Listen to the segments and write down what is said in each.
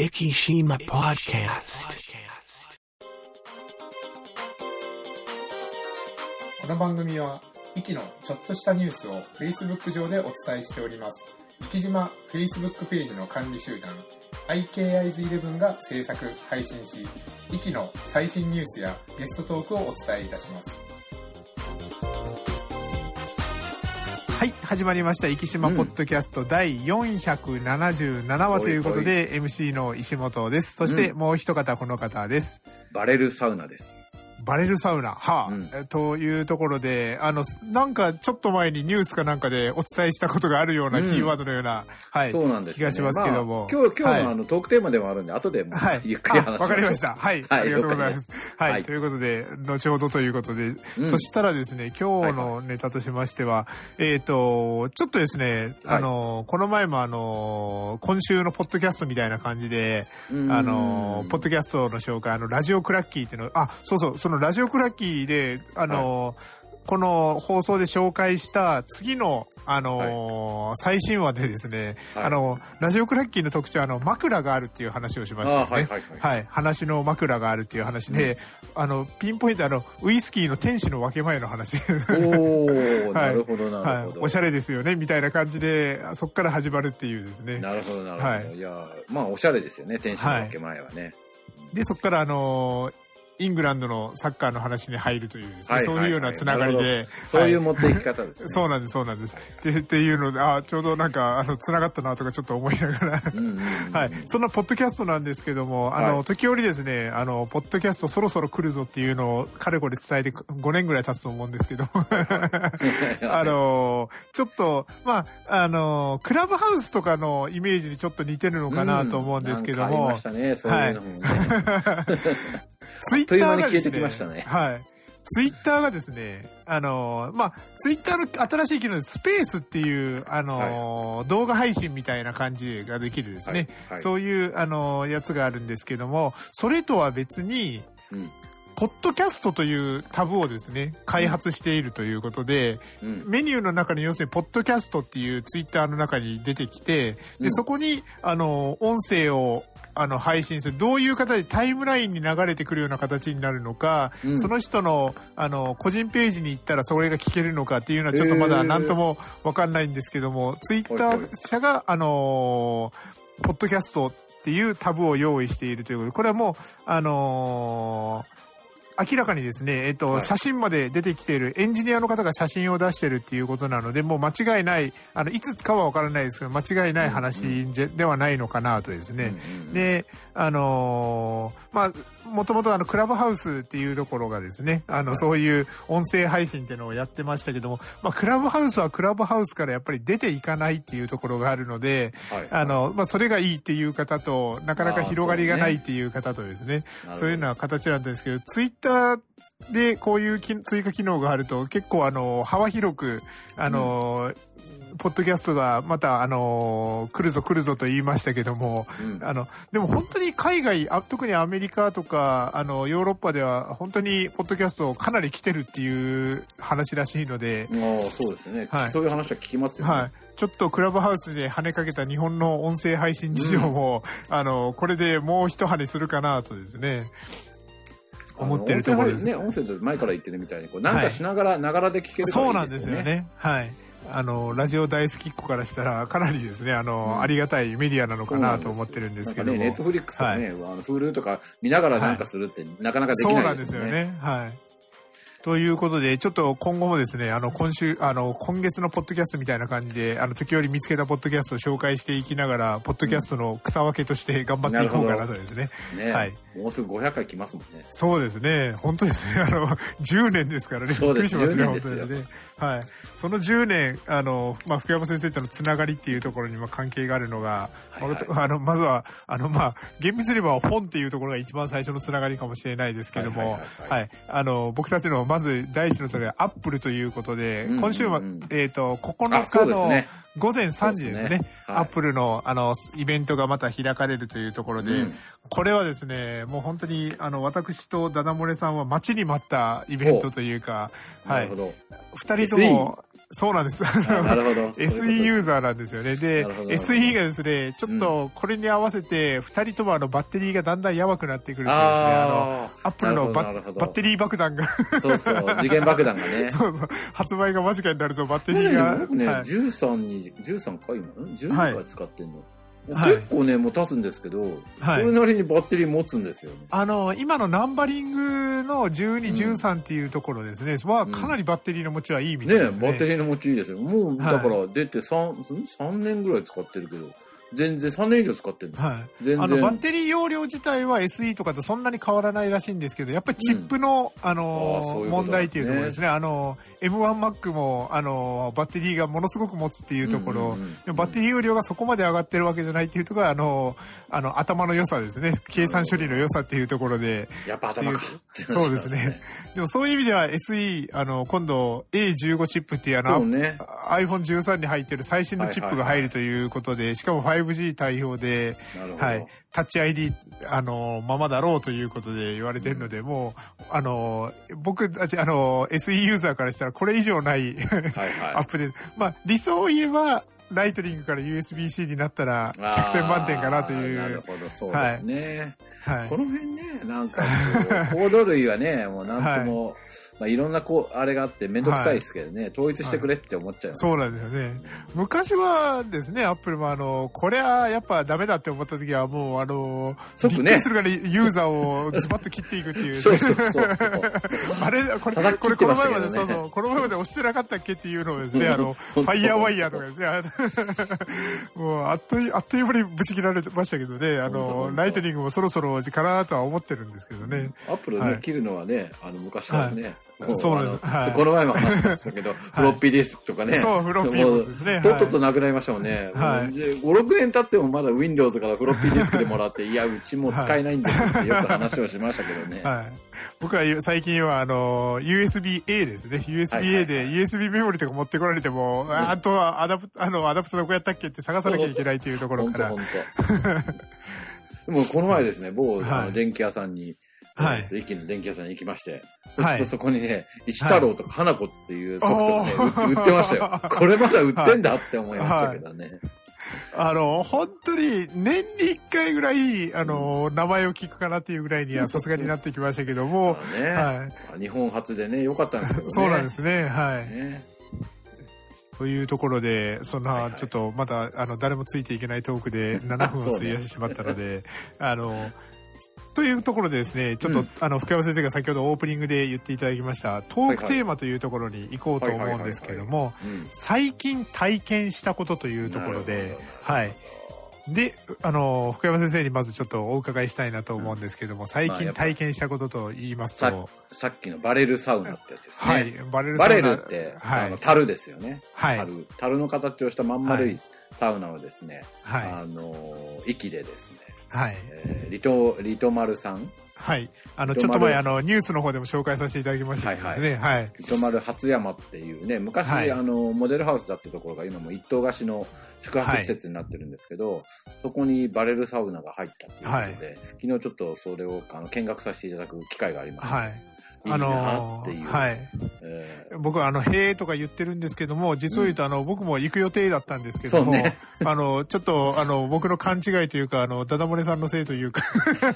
Ikishima Podcast. この番組は、イキのちょっとしたニュースを Facebook 上でお伝えしております。イキ島 Facebook ページの管理集団、IKIs11 が制作、配信し、イキの最新ニュースやゲストトークをお伝えいたします。はい、始まりました。生島ポッドキャスト第477話ということで、MC の石本です。そしてもう一方、この方です。バレルサウナです。バレルサウナ、はあ、うんえというところで、あの、なんかちょっと前にニュースかなんかでお伝えしたことがあるようなうんキーワードのような、はい、そうなんです。気がしますけども。まあ今日、今日のあはいの、トークテーマでもあるんで、後で。ゆっくり話しましょう。あわかりました。はい。はいありがとうございます。はい。はいということで、後ほどということで、うんそしたらですね、今日のネタとしましては、えっ、と、ちょっとですね、はいあの、この前もあの、今週のポッドキャストみたいな感じで、うんあの、ポッドキャストの紹介、あの、ラジオクラッキーっていうの、あ、そうそう、そのラジオクラッキーで、あの、この放送で紹介した次の、あの最新話でですね、はいあの、ラジオクラッキーの特徴は、あの、枕があるっていう話をしましたよね。あはいはいはいはい。話の枕があるっていう話で、あの、ピンポイント、あの、ウイスキーの天使の分け前の話。おー、はいなるほど、なはいるほ。ど。おしゃれですよね、みたいな感じで、そこから始まるっていうですね。なるほど、なるほど。はいい、や、まあ、おしゃれですよね、天使の分け前はね。で、そこからあのーイングランドのサッカーの話に入るというですね、はいそういうようなつながりなで。そういうは持っていき方ですね。そうなんです、そうなんです。で、っていうので、あちょうどなんか、あの、つながったなとかちょっと思いながら。はい。そんなポッドキャストなんですけども、あの、はい時折ですね、あの、ポッドキャストそろそろ来るぞっていうのを、かれこれ伝えて5年ぐらい経つと思うんですけど、あの、ちょっと、まあ、あの、クラブハウスとかのイメージにちょっと似てるのかなと思うんですけどもなんかありまし、たね、そうい。ツイッターがね消えてきましたね。はい。ツイッターがですね、あの、まあ、ツイッターの新しい機能でスペースっていう、あの、動画配信みたいな感じができるですね。はい。はい。そういう、あの、やつがあるんですけども、それとは別に、うん。ポッドキャストというタブをですね、開発しているということで、うん。メニューの中に要するに、ポッドキャストっていうツイッターの中に出てきて、で、うん。そこに、あの、音声を、あの、配信する。どういう形でタイムラインに流れてくるような形になるのか、うんその人の、あの、個人ページに行ったらそれが聞けるのかっていうのはちょっとまだ何ともわかんないんですけども、ツイッター社が、あの、ポッドキャストっていうタブを用意しているということで、これはもう、あの明らかにですね、えっ、と、はい。写真まで出てきているエンジニアの方が写真を出してるっていうことなので、もう間違いない、あの、いつかはわからないですけど、間違いない話じゃではないのかなとですね。うんうん。で、あのーまあ、もともとあの、クラブハウスっていうところがですね、あの、そういう音声配信っていうのをやってましたけども、まあ、クラブハウスはクラブハウスからやっぱり出ていかないっていうところがあるので、はい。あの、まあ、それがいいっていう方と、なかなか広がりがないっていう方とですね、そういうような形なんですけど、ツイッターでこういうき追加機能があると結構あの、幅広く、あの、ポッドキャストがまた、あの来るぞ来るぞと言いましたけども、うんあの、でも本当に海外、あ特にアメリカとか、あの、ヨーロッパでは本当にポッドキャストかなり来てるっていう話らしいので、ああ、そうですね、はいそういう話は聞きますよね。はい。ちょっとクラブハウスで跳ねかけた日本の音声配信事情も、あの、これでもう一跳ねするかなとですね、思ってるところです。音声ね、音声で前から言ってるみたいに、こうなんかしながら、ながらで聞けるからそうなんですよね。はい。あの、ラジオ大好きっ子からしたら、かなりですね、あの、ありがたいメディアなのかなと思ってるんですけども。ね、ネットフリックスね、あの、フールとか見ながらなんかするって、なかなかできなでよね。ないんですすよね。はい。ということで、ちょっと今後もですね、あの、今週、あの、今月のポッドキャストみたいな感じで、あの、時折見つけたポッドキャストを紹介していきながら、ポッドキャストの草分けとして頑張っていこうかなとですね。ね、はいもうすぐ500回来ますもんね。そうですね。本当ですね。あの、10年ですからね。びっくりそうですしますね、10本当にね。はい。その10年、あの、まあ、福山先生とのつながりっていうところにも関係があるのが、はいはいあの、まずは、あの、まあ、厳密に言えば本っていうところが一番最初のつながりかもしれないですけども、はい。あの、僕たちの、まず第一のそれはアップルということで、今週は、えっ、と、9あそう日の午前3時ですね。すねはいアップルの、あの、イベントがまた開かれるというところで、うんこれはですね、もう本当に、あの、私とダダ漏れさんは待ちに待ったイベントというか、はい。二人とも、そうなんです。あなるほど。SE ユーザーなんですよね。で SE がですね、ちょっとこれに合わせて、二人ともあのバッテリーがだんだんやばくなってくるとですね、あの、あアップルのバッテリー爆弾が、あ、そうそう、次元爆弾がね。そうそう発売が間近になるとバッテリーねが、僕ね、はい13に、13回今、ん ?12 はい回使ってんの。はい結構ね、もう経つんですけど、はい。それなりにバッテリー持つんですよね。あの、今のナンバリングの12、13っていうところですね、はかなりバッテリーの持ちはいいみたいねですね。バッテリーの持ちいいですよ。もう、はい。だから出て3、3年ぐらい使ってるけど、全然3年以上使ってるの。はい。全然。あの、バッテリー容量自体は SE とかとそんなに変わらないらしいんですけど、やっぱりチップの、ああーのそういうこと問題っていうところですね。あの、M1Mac も、あのバッテリーがものすごく持つっていうところ、うんうんうんでもバッテリー容量がそこまで上がってるわけじゃないっていうところが、あの、あの、頭の良さですね。計算処理の良さっていうところで、やっぱ頭か。そうですね。でもそういう意味では SE、あの、今度 A15 チップっていうあの、ね。iPhone13 に入ってる最新のチップが入るということで、しかも 5G 対応で。はい、タッチ ID、あの、ままだろうということで言われてるので、もう、あの、僕たち、あの、SE ユーザーからしたらこれ以上ないはいアはップで、まあ、理想を言えば、ライトニングから USB-C になったらい。100点満点かなといあーなるう。ほど、そうですね。はいこ。の辺ね、なんかこう、コード類はね、もうなんとも、まあいろんなこう、あれがあってめんどくさいですけどね、統一してくれって思っちゃいます。そうなんですよね。昔はですね、アップルもあの、これはやっぱダメだって思った時はもうあの、即ねするからいユーザーをズバッと切っていくっていう。そうそうそう。あれ、これ、叩き切これ、この前まで、そうそう、この前まで押してなかったっけっていうのをですね、あの、ファイヤーワイヤーとかですね もう、あっという、あっという間にぶち切られてましたけどね、あの、ライトニングもそろそろかなとは思ってるんですけどね。アップルね、はい切るのはね、あの、昔からね、もそうなのはいこの前も話しましたけど、フロッピーディスクとかね。そうフロッピーもうですねはいとっととなくなりましたもんね。はいもう5、6年経ってもまだ Windows からフロッピーディスクでもらって、いや、うちもう使えないんですってよく話をしましたけどね。はい。僕は最近は、あの、USB-A ですね。はいはい USB-A で、はい USB メモリとか持ってこられても、ああとはアダプ、あの、アダプターどこやったっけって探さなきゃいけないというところから。本当本当。でもこの前ですね、某、電気屋さんに、はいえっと駅の電気屋さんに行きまして、はいそそこにね、一太郎とか花子っていうソフトがね、売ってましたよ。これまだ売ってんだって思いましたけどね。あの、本当に年に一回ぐらい、あの、名前を聞くかなっていうぐらいにはさすがになってきましたけども、まあね、はい。日本初でね、良かったんですけどね。そうなんですね、はい。ね。というところで、そんな、ちょっとまだ、あの、誰もついていけないトークで7分を費やしてしまったので、あの、というところでですね、ちょっと、うん。あの、福山先生が先ほどオープニングで言っていただきました、トークテーマというところに行こうと思うんですけども、うん最近体験したことというところではい。で、あの、福山先生にまずちょっとお伺いしたいなと思うんですけども、最近体験したことと言いますさと、さっきのバレルサウナってやつですね。はい、バレルバレサウナルって、はいあの、樽ですよね。はい樽。樽の形をしたまん丸はいいサウナをですね、はいあの、息でですね、はい。えーリト、リトマルさんはい。あの、とちょっと前、まあの、ニュースの方でも紹介させていただきましたけどですね。はい。リトマル初山っていうね、昔、はいあの、モデルハウスだったところが今も一棟貸しの宿泊施設になってるんですけど、そこにバレルサウナが入ったということで、昨日ちょっとそれをあの見学させていただく機会がありました。はい。いいなっていう。はい。え僕は、あの、へーとか言ってるんですけども、実を言うと、あの、僕も行く予定だったんですけども、ねあの、ちょっと、あの、僕の勘違いというか、あの、ダダ漏れさんのせいというか、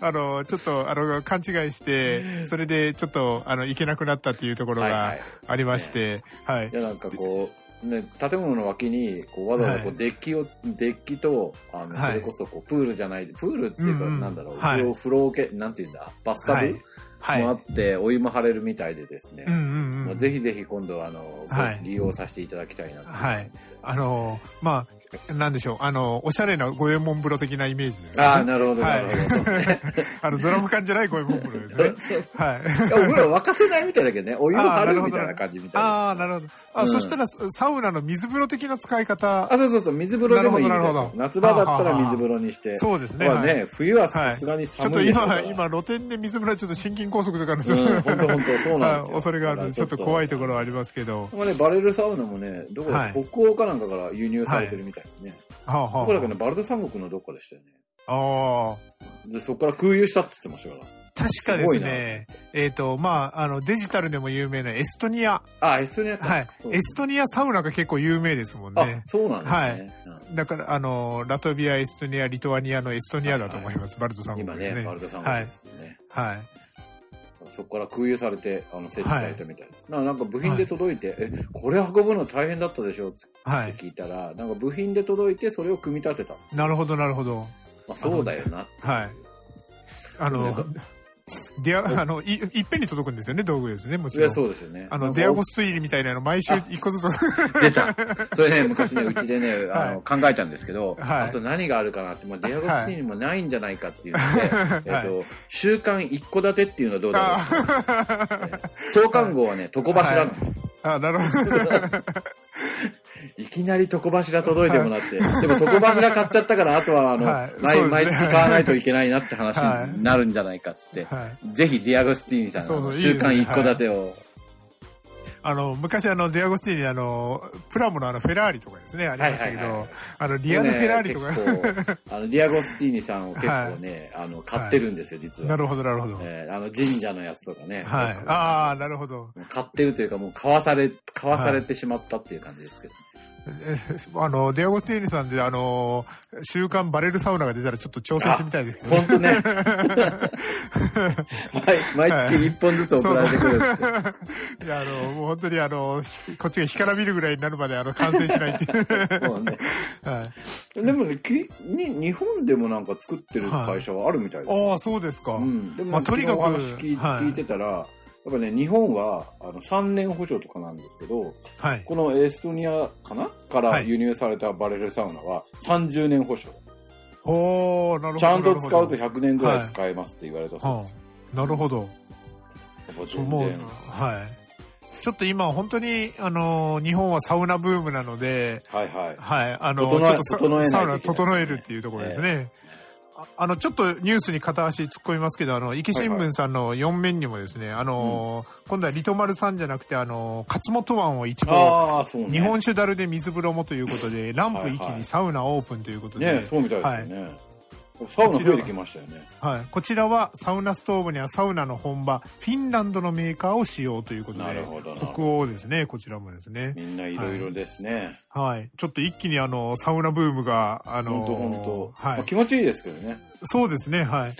あの、ちょっと、あの、勘違いして、それで、ちょっと、あの、行けなくなったっていうところがはいはいありまして、はいい。やなんかこう、ね、建物の脇にこうわざわざこはいうデッキを、デッキとあの、はいそれこそこうプールじゃないプールっていうか、なんだろう、はい風呂風呂系なんていうんだバスタブ、はい。はい。もあってお湯も張れるみたいでですね、うんうんうん。まあぜひぜひ今度はあの、ごはい利用させていただきたいなとはい。あの、まあ、なんでしょう、あの、おしゃれな五右衛門風呂的なイメージです、ね。ああなるほどはない あの、ドラム缶じゃない五右衛門風呂ですね。はい。いや僕ら沸かせないみたいだけどね。お湯を張るみたいな感じみたいですああ、なるほど。あ、うん。そしたら、サウナの水風呂的な使い方。あ、。そうそうそう、水風呂でもいいみたいなるほど夏場だったら水風呂にして。そうですねまあね、はい。冬はさすがに寒いでしょうから。今、露天で水風呂はちょっと心筋梗塞とかの、うん、本当本当そうなんですよ。はい。恐れがあるちょっと。怖いところはありますけど。まあね、バレルサウナもね、どこだ、はい。北欧かなんかから輸入されてるみたいですね。はあ、はどこだっけね、バルト三国のどっかでしたよね。あ。あで、そこから空輸したって言ってましたから。確かですね、えっ、と、まあ、あの、デジタルでも有名なエストニア。あ、エストニアか。はい。エストニアサウナが結構有名ですもんあね、。そうなんですね。はいだから、あの、ラトビア、エストニア、リトアニアのエストニアだと思います。バルト三うん今ね、国ですね。バルト三はい国で。すね。はい。そこから空輸されて、あの、設置されたみたいです。ななんか部品で届いて、え、これ運ぶの大変だったでしょってはい。聞いたら、なんか部品で届いて、それを組み立てた。なるほど、なるほど。まあ、そうだよな。はい。あのデア、あの、い、いっぺんに届くんですよね、道具ですね、もちいや、ろん。そうですよね。あの、デアゴス推理みたいなの毎週一個ずつ。出た。それね、昔ね、うちでね、あの、は考えたんですけど、はいあと何があるかなって、まあ、デアゴスティーニもないんじゃないかっていうので、えっと、週刊一戸建てっていうのはどうだろう？創刊号はね、床柱なんです。あ、なるほど。いきなり床柱届いてもらって、でも床柱買っちゃったから、あとはあの、はい毎毎月買わないといけないなって話はいになるんじゃないかっつって、はい。ぜひディアゴスティーニさんの週刊一戸建てを、あの、昔あの、デアゴスティーニ、あの、プラモのあの、フェラーリとかですね、ありましたけはいはいはいど、あの、リアルフェラーリとか、あの、ディアゴスティーニさんを結構ね、あの、買ってるんですよ、実は。なるほど、なるほど。えーあの、神社のやつとかね。はい。ああ、なるほど。買ってるというか、もう買わされ、買わされてしまったっていう感じですけど。えあの、デアゴスティーニさんで、あの、週刊バレルサウナが出たらちょっと挑戦してみたいですけど、本当ね。毎毎月一本ずつ送られてくるって。いや、あの、もう本当にあの、ひこっちが干からびるぐらいになるまで、あの、完成しないっていう。そうね。はい。でもね、きに日本でもなんか作ってる会社はあるみたいですよ。ああ、そうですか。うん。でも、まあとにかく聞いてたら、やっぱね、日本はあの3年保証とかなんですけど、はい。このエストニアかな？からはい輸入されたバレルサウナは30年保証。おー、なるほど。ちゃんと使うとなる100年ぐらい使えますって言われたそうですよ。ほどなるほど。やっぱ全然。はい。ちょっと今本当に、あのー日本はサウナブームなので、はいはい。はい、あの整えちょっとサ整えないといけないサウナ整えるっていうところですね。ああの、ちょっとニュースに片足突っ込みますけど、あの、壱岐新聞さんの4面にもですね、あのー今度はリトマルさんじゃなくて、あのー勝本湾を一部、ああ、そうね。日本酒樽で水風呂もということで、ランプ一気にサウナオープンということで、ねそうみたいですよね。サウナ増えてきましたよね。はい、こちらはサウナストーブにはサウナの本場フィンランドのメーカーを使用ということでなるほど北欧ですね。こちらもですね。みんないろいろですね。はい。ちょっと一気にあのサウナブームがあの本当本当。はい、まあ気持ちいいですけどね。そうですね。はい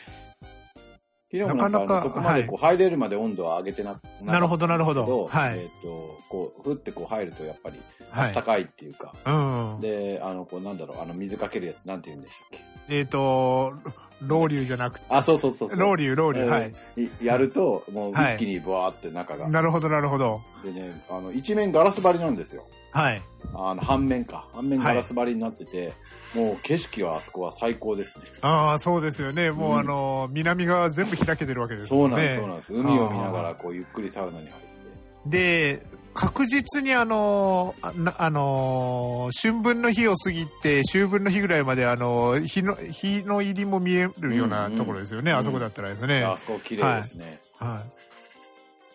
昨日もなんそこまでこう入れるまで温度は上げてななるほどなるほどはいえっと、こう、ふってこう入るとやっぱり、はい。暖かいっていうか、うんで、あの、こうなんだろう、あの水かけるやつなんて言うんでしたっけ？えっ、とロウリュじゃなくて。あ、そうそうそうそう。ロウリュロウリュはいい。やると、もうはい。一気にブワーって中が。なるほどなるほど。でね、あの、一面ガラス張りなんですよ。はい。あの、半面か。半面ガラス張りになってて、もう景色はあそこは最高ですね。ああそうですよねもう、うんあの南側全部開けてるわけですもねそうんなんです、そうなんです。海を見ながら、こう、ゆっくりサウナに入って。で、確実にあの、あの、春分の日を過ぎて、秋分の日ぐらいまであの、日の、日の入りも見えるようなうんうんところですよね、うんあそこだったらですね。あそこ綺麗ですね。は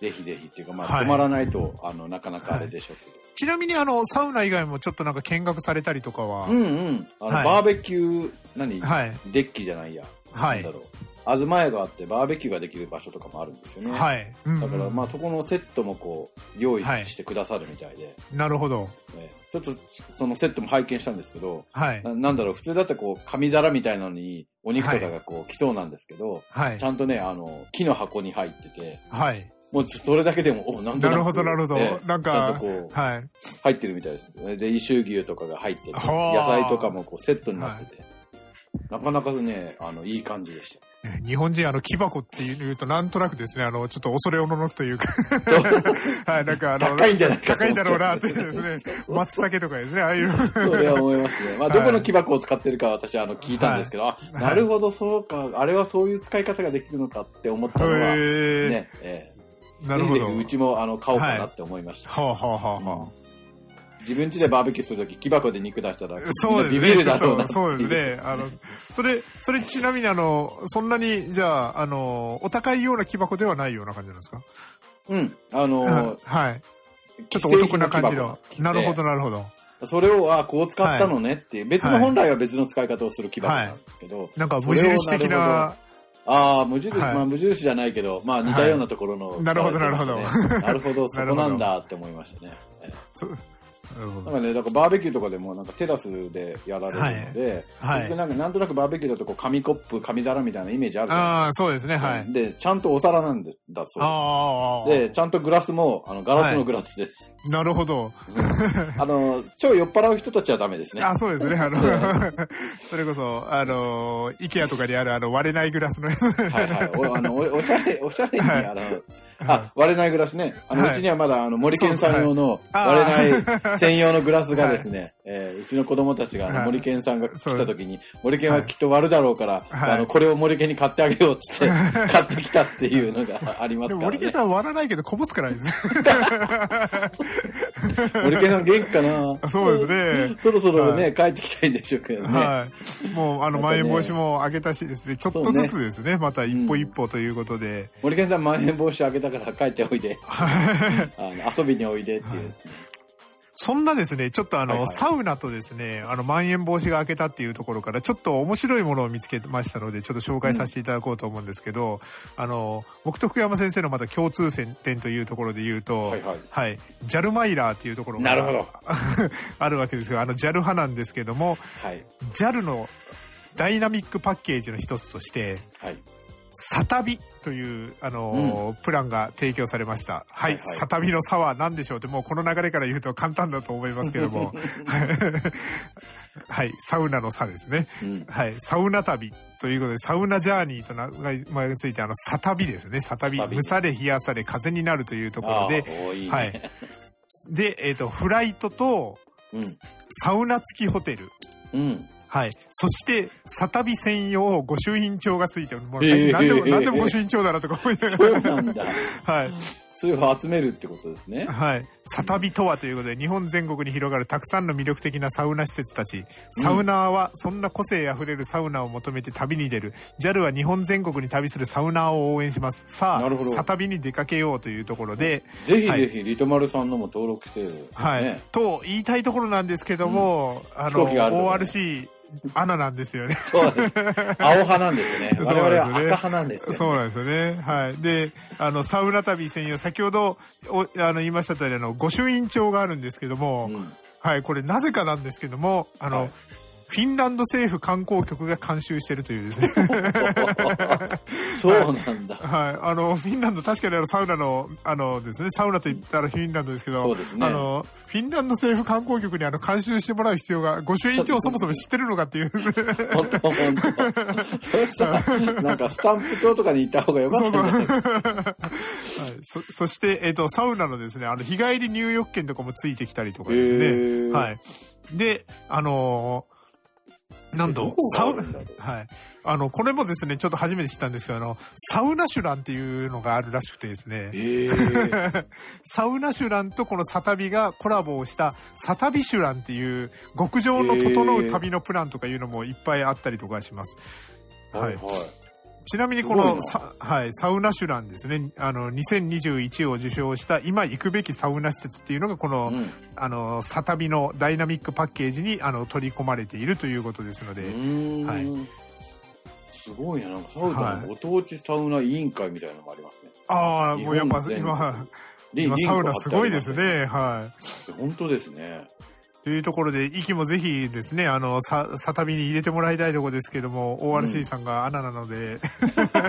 ぜひぜひっていうか、まあ、はい止まらないと、あの、なかなかあれでしょうけど。い。ちなみにあの、サウナ以外もちょっとなんか見学されたりとかは、うんうん。あの、はいバーベキュー、何、はい。デッキじゃないや。はいなんだろう。東屋があって、バーベキューができる場所とかもあるんですよね。はい。うんだから、まあ、そこのセットもこう、用意はいしてくださるみたいで、なるほど。ねちょっと、そのセットも拝見したんですけど、はい。ななんだろう、普通だったらこう、紙皿みたいなのに、お肉とかがこう、来そうなんですけど、はいち。ゃんとね、あの、木の箱に入ってて、はい。もうちょそれだけでも、お、なんとなくなるほどなるほど。ええなんかちゃんとこう、はい。入ってるみたいです。で、イシュ牛とかが入ってて、野はあ。菜とかもこうセットになってて、なかなかね、あの、いい感じでした。日本人あの木箱っていうとなんとなくですねあのちょっと恐れおののくというか。はいなんかあの高いんじゃないかと高いんだ思っちゃうろうなっていうですね松茸とかですねああいう。それは思いますね。まあ、はいどこの木箱を使ってるか私はあの聞いたんですけど、あ、なるほど、そうか、あれはそういう使い方ができるのかって思ったのは、へね、ええなるほど。ぜひうちもあの買おうかなって思いました。はあはあはあは自分家でバーベキューするとき木箱で肉出したら、あそうビビるだろうな そう。ですね。あのそれそれちなみにあのそんなにじゃああのお高いような木箱ではないような感じなんですか？うん。あのー はい。ちょっとお得な感じの。なるほどなるほど。それを、あこう使ったのねっていう、別の本来は別の使い方をする木箱なんですけど、なんか無印的なああ、無印、はい。まあ無印じゃないけど、まあ似たようなところの、い。なるほど使われてましたね。なるほど、そこなんだって思いましたね。えそなんかね、だからバーベキューとかでもなんかテラスでやられるので、はいはいなんかなんとなくバーベキューだとこう紙コップ、紙皿みたいなイメージあるじゃないああ、そうですね、ですか。はい。で、ちゃんとお皿なんです、だそうああ、です。で、ちゃんとグラスも、あの、ガラスのグラスです。なるほど。あの、超酔っ払う人たちはダメですね。あ、そうですね。あの、それこそ、あの、イケアとかにあるあの割れないグラスのやつ。はいはい。おあのおおしゃれ、おしゃれに、はいあの、あ、割れないグラスね。あの、はい。うちにはまだ、あの、森健さん用のはい割れない 専用のグラスがですね、えーうちの子供たちが、あの、はい。森健さんが来た時に、森健はきっと割るだろうから、はい。あの、これを森健に買ってあげようっつって、買ってきたっていうのがありますからね。森健。さん割らないけどこぼすからですね。森健さん元気かな？そうですね。そろそろはね、帰ってきたいんでしょうけどね。はい。もう、あの、まん延防止も上げたしですね、ちょっとずつですね、また一歩一歩ということで、森健さん、まん延防止開けたから帰っておいで。あの遊びにおいでっていうですね。そんなですね、ちょっとあの、はいはいサウナとですね、あの、まん延防止が明けたっていうところから、ちょっと面白いものを見つけましたので、ちょっと紹介させていただこうと思うんですけど、あの、僕と福山先生のまた共通点というところで言うと、はいはいジャルマイラーっていうところがなるほど あるわけですが、あの、ジャル派なんですけども、はい。JAL のダイナミックパッケージの一つとして、はい。サタビという、あのープランが提供されました。はい、はいはいサタビの差は何でしょうって、もうこの流れから言うと簡単だと思いますけども。はい、サウナの差ですね。うんはい、サウナ旅ということで、サウナジャーニーと名前がついて、あの、サタビですね。サタビ。蒸され、冷やされ、風になるというところでいいねはい。で、えっ、と、フライトと、うん。サウナ付きホテル。うん。はい。そして、サタビ専用御朱印帳がついてる。もう、へー何でも、何でも御朱印帳だなとか思いなそうがら。なんだ。はい。それを集めるってことですね。はい。サタビとはということで、日本全国に広がるたくさんの魅力的なサウナ施設たち。サウナーは、そんな個性あふれるサウナを求めて旅に出る。JAL は日本全国に旅するサウナーを応援します。さあ、サタビに出かけようというところで、ぜひはいぜひ、リトマルさんのも登録してる、ね。はい。と言いたいところなんですけども、あの、飛行機があるとアナなんですよね。そうです。青派なんですよね 々は赤派なんですよ、ね。そうなんですよね。はい。で、あの、サウナ旅専用、先ほど、おあの、言いました通り、あの、御朱印帳があるんですけども、うんはい、これなぜかなんですけども、あの、はいフィンランド政府観光局が監修してるというですね。そうなんだ。はい。あの、フィンランド、確かにあの、サウナの、あのですね、サウナと言ったらフィンランドですけど、そうですねあの、フィンランド政府観光局にあの、監修してもらう必要が、御朱印帳をそもそも知ってるのかっていう。本当本当。そ なんかスタンプ帳とかに行った方がよかったんじゃないはい、そそして、えっ、と、サウナのですね、あの、日帰り入浴券とかもついてきたりとかですね。はい。で、あのーなんとサウはい。あの、これもですね、ちょっと初めて知ったんですけど、あの、サウナシュランっていうのがあるらしくてですね、ええ サウナシュランとこのサタビがコラボをしたサタビシュランっていう極上の整う旅のプランとかいうのもいっぱいあったりとかします。はいはいはい。ちなみにこのサ,、はい、サウナシュランですね。あの2021を受賞した今行くべきサウナ施設っていうのがこの,、うん。あのサタビのダイナミックパッケージにあの取り込まれているということですので、はい。すごいね。なんかサウナのご当地サウナ委員会みたいなのもありますね。ああもうやっぱ今リ今サウナすごいですね。はい。本当ですね。というところで、息もぜひですね、あの、さ、サタビに入れてもらいたいところですけども、ORC さんがアナなので、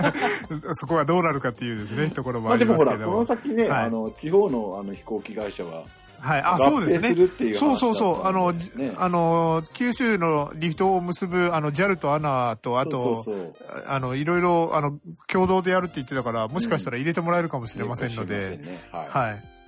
そこはどうなるかっていうですね、ところもありまあでもほら、この。先ね、はいあの、地方のあの飛行機会社は、はい、あ、合そうですね併す。るっていう話そうそうそう。あの、ねじあの、九州のリフトを結ぶ、あの、JAL と ANA と、あと、あの、いろいろ、あの、共同でやるって言ってたから、もしかしたら入れてもらえるかもしれませんので、いいかもしれませんねはい。はい。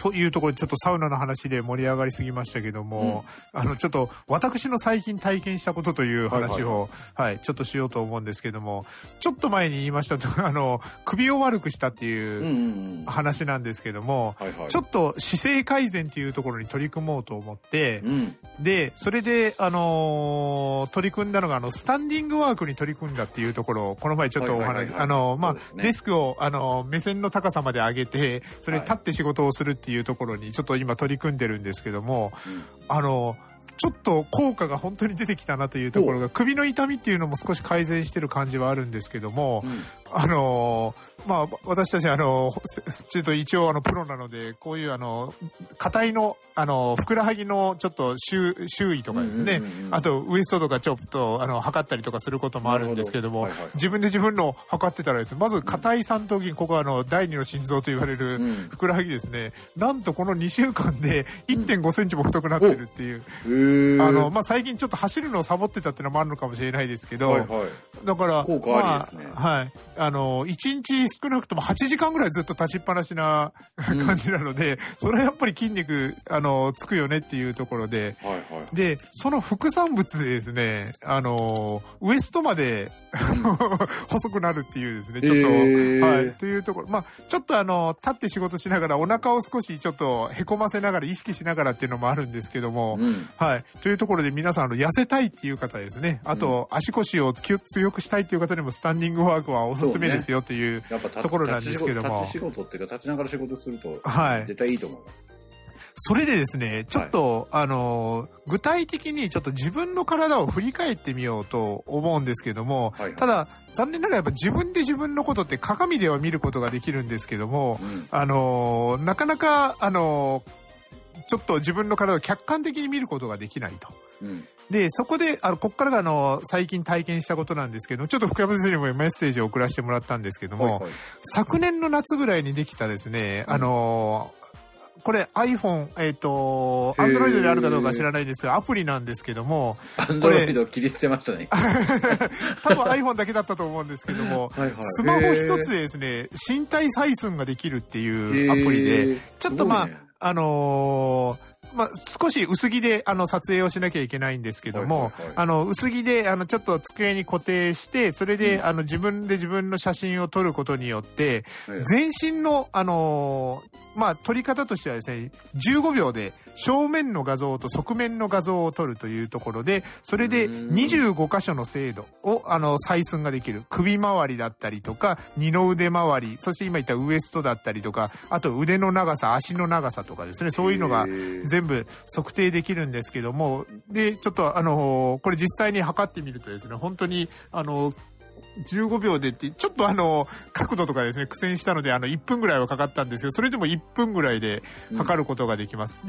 というところでちょっとサウナの話で盛り上がりすぎましたけども、あのちょっと私の最近体験したことという話を、はいちょっとしようと思うんですけどもちょっと前に言いましたと あの首を悪くしたってうんういうんうん。話なんですけども、はいはい。ちょっと姿勢改善というところに取り組もうと思って、うん。で、それで、あのー取り組んだのが、あの、スタンディングワークに取り組んだっていうところを、この前ちょっとお話、はいはいはいはいあのーまあ、ねデスクを、あのー目線の高さまで上げて、それで立って仕事をするっていうところに、ちょっと今取り組んでるんですけども、あのーちょっと効果が本当に出てきたなというところが、首の痛みっていうのも少し改善してる感じはあるんですけども、あのまあ、私たち、あの、ちょっと一応、あの、プロなので、こういう、あの、硬いの、あの、ふくらはぎの、ちょっと周、周囲とかですね、あと、ウエストとかちょっと、あの、測ったりとかすることもあるんですけども、はいはい、自分で自分の測ってたらですね、まず、硬い三頭筋、ここは、あの、第二の心臓と言われる、ふくらはぎですね、なんとこの2週間で1.5センチも太くなってるっていう、あの、まあ、最近ちょっと走るのをサボってたっていうのもあるのかもしれないですけど、はいはい、だから、効果ありですね。まあ、はい。あの、1日少なくとも8時間ぐらいずっと立ちっぱなしな感じなので、うん、それはやっぱり筋肉、あの、つくよねっていうところで、はいはい、で、その副産物でですね、あの、ウエストまで、細くなるっていうですね、ちょっと、えー、はい、というところ、まあ、ちょっとあの、立って仕事しながらお腹を少しちょっとへこませながら意識しながらっていうのもあるんですけども、うん、はい、というところで皆さん、あの、痩せたいっていう方ですね、あと、足腰を強くしたいっていう方にもスタンディングワークはおすすめですよっていうところなんですけども。立ち仕事っていうか、立ちながら仕事すると、はい、絶対いいと思います。それでですね、ちょっと、はい、あの、具体的にちょっと自分の体を振り返ってみようと思うんですけども、はいはい、ただ、残念ながらやっぱ自分で自分のことって鏡では見ることができるんですけども、うん、あの、なかなか、あの、ちょっと自分の体を客観的に見ることができないと。うん、で、そこで、あの、こっからがあの、最近体験したことなんですけど、ちょっと福山先生にもメッセージを送らせてもらったんですけども、はいはい、昨年の夏ぐらいにできたですね、あの、これ iPhone、えっ、ー、と、Android であるかどうか知らないですが、アプリなんですけども。Android 切り捨てましたね。多分 iPhone だけだったと思うんですけども、はいはい、スマホ一つでですね、身体採寸ができるっていうアプリで、ちょっとまあ、ね、あのーまあ、少し薄着で、あの、撮影をしなきゃいけないんですけども、はいはいはい、あの、薄着で、あの、ちょっと机に固定して、それで、うん、あの、自分で自分の写真を撮ることによって、全身の、あのまあ、撮り方としてはですね、15秒で正面の画像と側面の画像を撮るというところで、それで25箇所の精度を、あの、採寸ができる。首周りだったりとか、二の腕周り、そして今言ったウエストだったりとか、あと腕の長さ、足の長さとかですね、そういうのが全全部測定できるんですけども、で、ちょっとあの、これ実際に測ってみるとですね、本当に、あの、15秒でって、ちょっとあの、角度とかですね、苦戦したので、あの、1分ぐらいはかかったんですけど、それでも1分ぐらいで測ることができます。うん、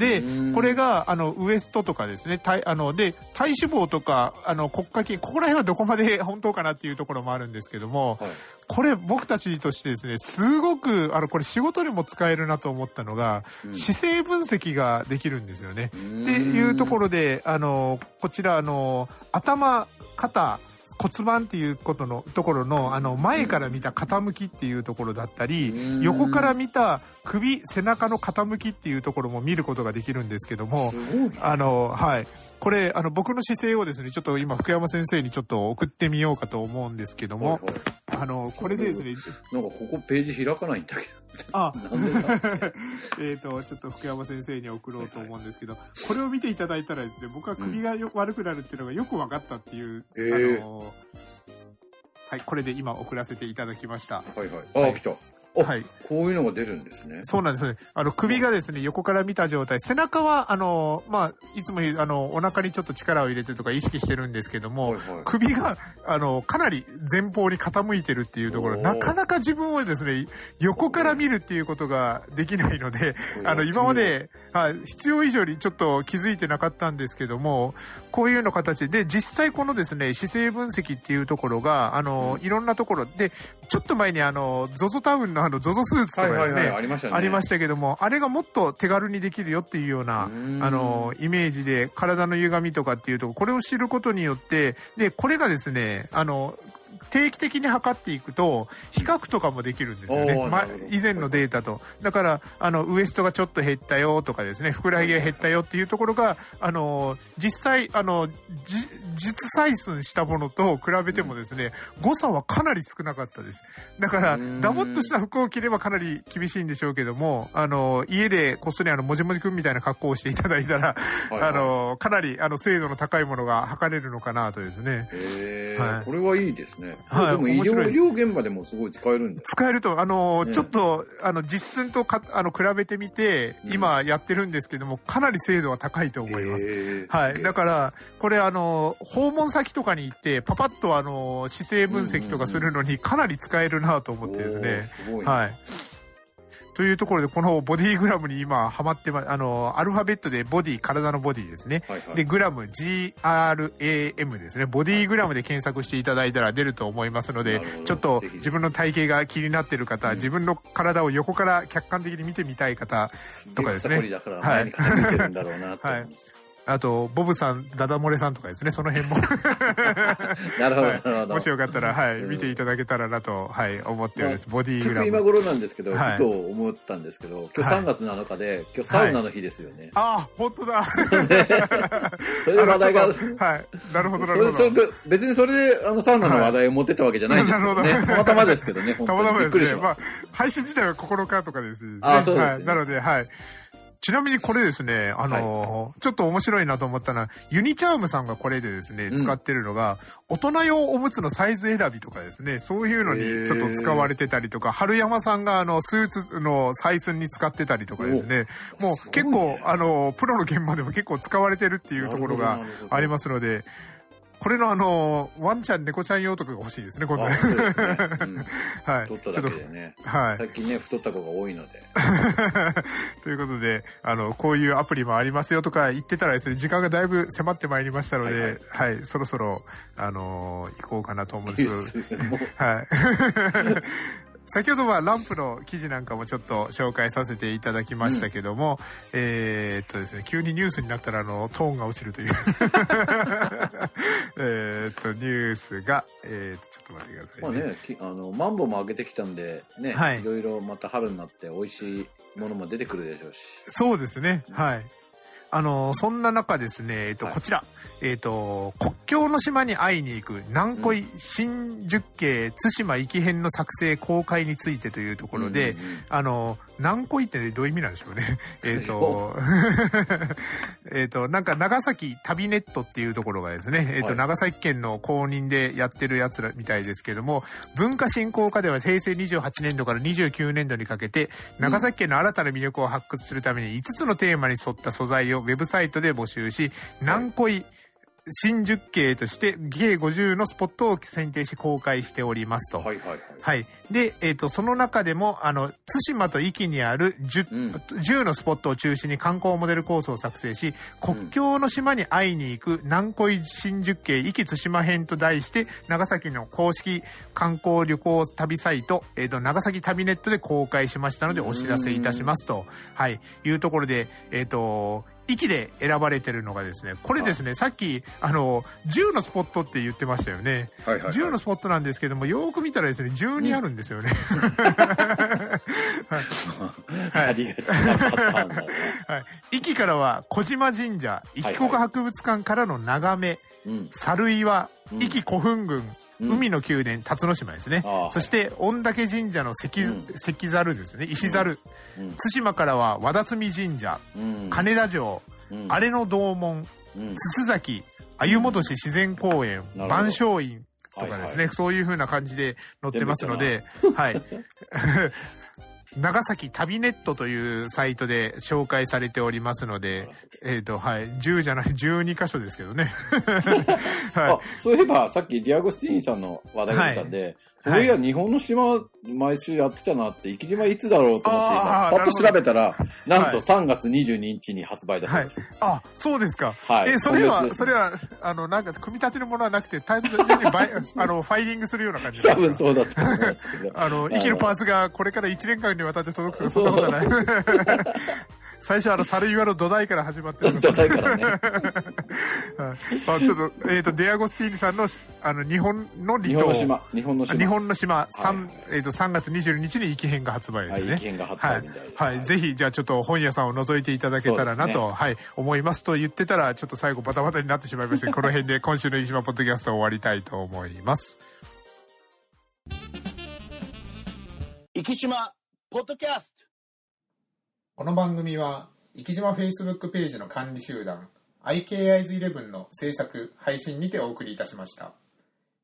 で、これが、あの、ウエストとかですね、体、あの、で、体脂肪とか、あの、骨格筋、ここら辺はどこまで本当かなっていうところもあるんですけども、はい、これ僕たちとしてですね、すごく、あの、これ仕事にも使えるなと思ったのが、うん、姿勢分析ができるんですよね。っていうところで、あの、こちら、あの、頭、肩、骨盤っていうことのところのあの前から見た傾きっていうところだったり横から見た首背中の傾きっていうところも見ることができるんですけどもあのはい。これあの僕の姿勢をですねちょっと今福山先生にちょっと送ってみようかと思うんですけども、あのこれでですねなんかここページ開かないんだけどあ えっと、ちょっと福山先生に送ろうと思うんですけど、これを見ていただいたらですね、僕は首がよ、うん、悪くなるっていうのがよく分かったっていう、えー、あのはい、これで今送らせていただきました。はいはい。あ、はい、来た。はい。こういうのが出るんですね。そうなんですね。あの、首がですね、横から見た状態。背中は、あの、まあ、いつもあの、お腹にちょっと力を入れてとか意識してるんですけども、はいはい、首が、あの、かなり前方に傾いてるっていうところ、なかなか自分をですね、横から見るっていうことができないので、あの、今まで、はい、必要以上にちょっと気づいてなかったんですけども、こういうの形で、実際このですね、姿勢分析っていうところが、あの、いろんなところで、ちょっと前にあの、ZOZO タウンのあの、ZOZO スーツとかですね、ありましたね。ありましたけども、あれがもっと手軽にできるよっていうような、あの、イメージで、体の歪みとかっていうとこ、これを知ることによって、で、これがですね、あの、定期的に測っていくと、比較とかもできるんですよね。ま、以前のデータと。だから、あの、ウエストがちょっと減ったよとかですね、ふくらはぎが減ったよっていうところが、あの、実際、あの、実採寸したものと比べてもですね、誤差はかなり少なかったです。だから、ダボっとした服を着ればかなり厳しいんでしょうけども、あの、家でこっそりあの、もじもじくんみたいな格好をしていただいたら、はいはい、あの、かなり、あの、精度の高いものが測れるのかなとですね。へはい、これはいいですね。ね。はいでも医療、医療現場でもすごい使えるんだよ。使えると、あの、ねちょっと、あの、実寸とか、あの、比べてみて、うん今やってるんですけども、かなり精度は高いと思います。へーはい。だから、これ、あの、訪問先とかに行って、パパッと、あの、姿勢分析とかするのに、かなり使えるなと思ってですね。おーすごいね。はい。というところで、このボディグラムに今、ハマってま、あの、アルファベットでボディ、体のボディですね。はいはい。で、グラム、GRAM ですね。ボディグラムで検索していただいたら出ると思いますのでちょっと自分の体型が気になっている方、うん。自分の体を横から客観的に見てみたい方、とかですね。肩こりだから前に傾いてるんだろうなって思い。あと、ボブさん、ダダ漏れさんとかですね、その辺も、なるほど、はなるほど。もしよかったら、はい、うん見ていただけたらなと、はい、思っております。ボディ結グラム。局今頃なんですけど、はいふと思ったんですけど、今日はい3月7日で、今日サウナの日ですよね。あ、本当だ。それで話題が、はい。なるほど、なるほど。別にそれであのサウナの話題を持ってったわけじゃないんですけどね。どたまたまですけどね、本たまた当にびっくまですね。まありします。、配信自体は9日とかですね。あそうです。なので、はい。ちなみにこれですね、あのーちょっと面白いなと思ったのは、ユニチャームさんがこれでですね、うん。使ってるのが、大人用おむつのサイズ選びとかですね、そういうのにちょっと使われてたりとか、春山さんがあの、スーツの採寸に使ってたりとかですね、もう結構、あのープロの現場でも結構使われてるっていうところがありますので、これのあのーワンちゃん、猫ちゃん用とかが欲しいですね、今度ね。あそうですね。うん はい。太っただけでね。はい。最近ね、太った子が多いので。ということで、あの、こういうアプリもありますよとか言ってたらですね、時間がだいぶ迫ってまいりましたので、ははいい、そろそろ、あのー行こうかなと思うんでですけど、はい。先ほどはランプの記事なんかもちょっと紹介させていただきましたけども、えーっとですね、急にニュースになったらあの、トーンが落ちるという。えーっと、ニュースが、えーっと、ちょっと待ってくださいね。まあね、きあの、マンボウも上げてきたんで、ね、はいいろいろまた春になって美味しいものも出てくるでしょうし。そうですね。はい。あの、そんな中ですね、えっと、はいこちら、えっと、国境の島に会いに行く南恋新宿系対馬行き編の作成公開についてというところで、うんうんうん。あの、南恋ってどういう意味なんでしょうね。えっと、えっと、なんか長崎旅ネットっていうところがですね、えっと、はい。長崎県の公認でやってるやつらみたいですけども、文化振興課では平成28年度から29年度にかけて、長崎県の新たな魅力を発掘するために5つのテーマに沿った素材をウェブサイトで募集し、南恋、新宿系として計50のスポットを選定し公開しておりますと。はいはいはい。はい。で、えっ、と、その中でも、あの、対馬と壱岐にある 10,、うん10のスポットを中心に観光モデルコースを作成し、国境の島に会いに行く南恋新宿系壱岐対馬編と題して、長崎の公式観光旅行旅サイト、えっ、と、長崎旅ネットで公開しましたので、お知らせいたしますと、はい、いうところで、えっ、と、域で選ばれてるのがですね、これですね、さっき、あの、10のスポットって言ってましたよね。はいはいはい10のスポットなんですけども、よーく見たらですね、12あるんですよね。ありがちなパターンだね。はい。壱岐からは小島神社、壱岐国博物館からの眺め、うん。猿岩、うん壱岐古墳群、うん海の宮殿、辰野島ですね。そして、御嶽神社の石、うん。石猿ですね、石猿。うん。対馬からは和田摘神社、うん。金田城、うん。荒れの道門、うん。筒崎、鮎本市自然公園、万象院とかですね、そういう風な感じで載ってますので、はい。長崎旅ネットというサイトで紹介されておりますので、えっ、と、はい、10じゃない、12箇所ですけどね。あは、そういえば、さっきディアゴスティーニさんの話題が出たんで、はいそういや、日本の島、毎週やってたなって、生島いつだろうと思ってパッと調べたら、なんとはい3月22日に発売だそうです。。あ、そうですか。はいえ、それは、それは、あの、なんか、組み立てるものはなくて、単純にバイ あの、ファイリングするような感じ多分そうだと思うんですけど。あの、壱岐のパーツがこれから1年間にわたって届くとか、そんなことはない。最初、あの、猿岩の土台から始まってるの土台からね。はいあちょっと、えっ、と、デアゴスティーニさんの、あの、日本の離島。日本の島。日本の島。日本の島、はい三えっ、と、3月22日に息編が発売ですね。はい息編が発売みたいですはい。はい。ぜひ、じゃあちょっと本屋さんを覗いていただけたらなと、そうはい、思いますと言ってたら、ちょっと最後バタバタになってしまいまして、この辺で今週の飯島ポッドキャストを終わりたいと思います。生島ポッドキャストこの番組は、生島 Facebook ページの管理集団、IKIs11 の制作、配信にてお送りいたしました。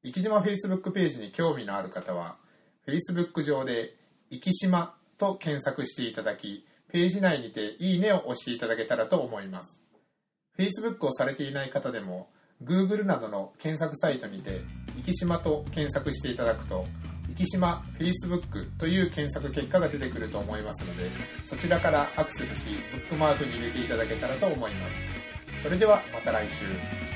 生島 Facebook ページに興味のある方は Facebook 上で「生島」と検索していただきページ内にて「いいね」を押していただけたらと思います Facebook をされていない方でも Google などの検索サイトにて「生島」と検索していただくと生島 Facebook という検索結果が出てくると思いますのでそちらからアクセスしブックマークに入れていただけたらと思います。それではまた来週。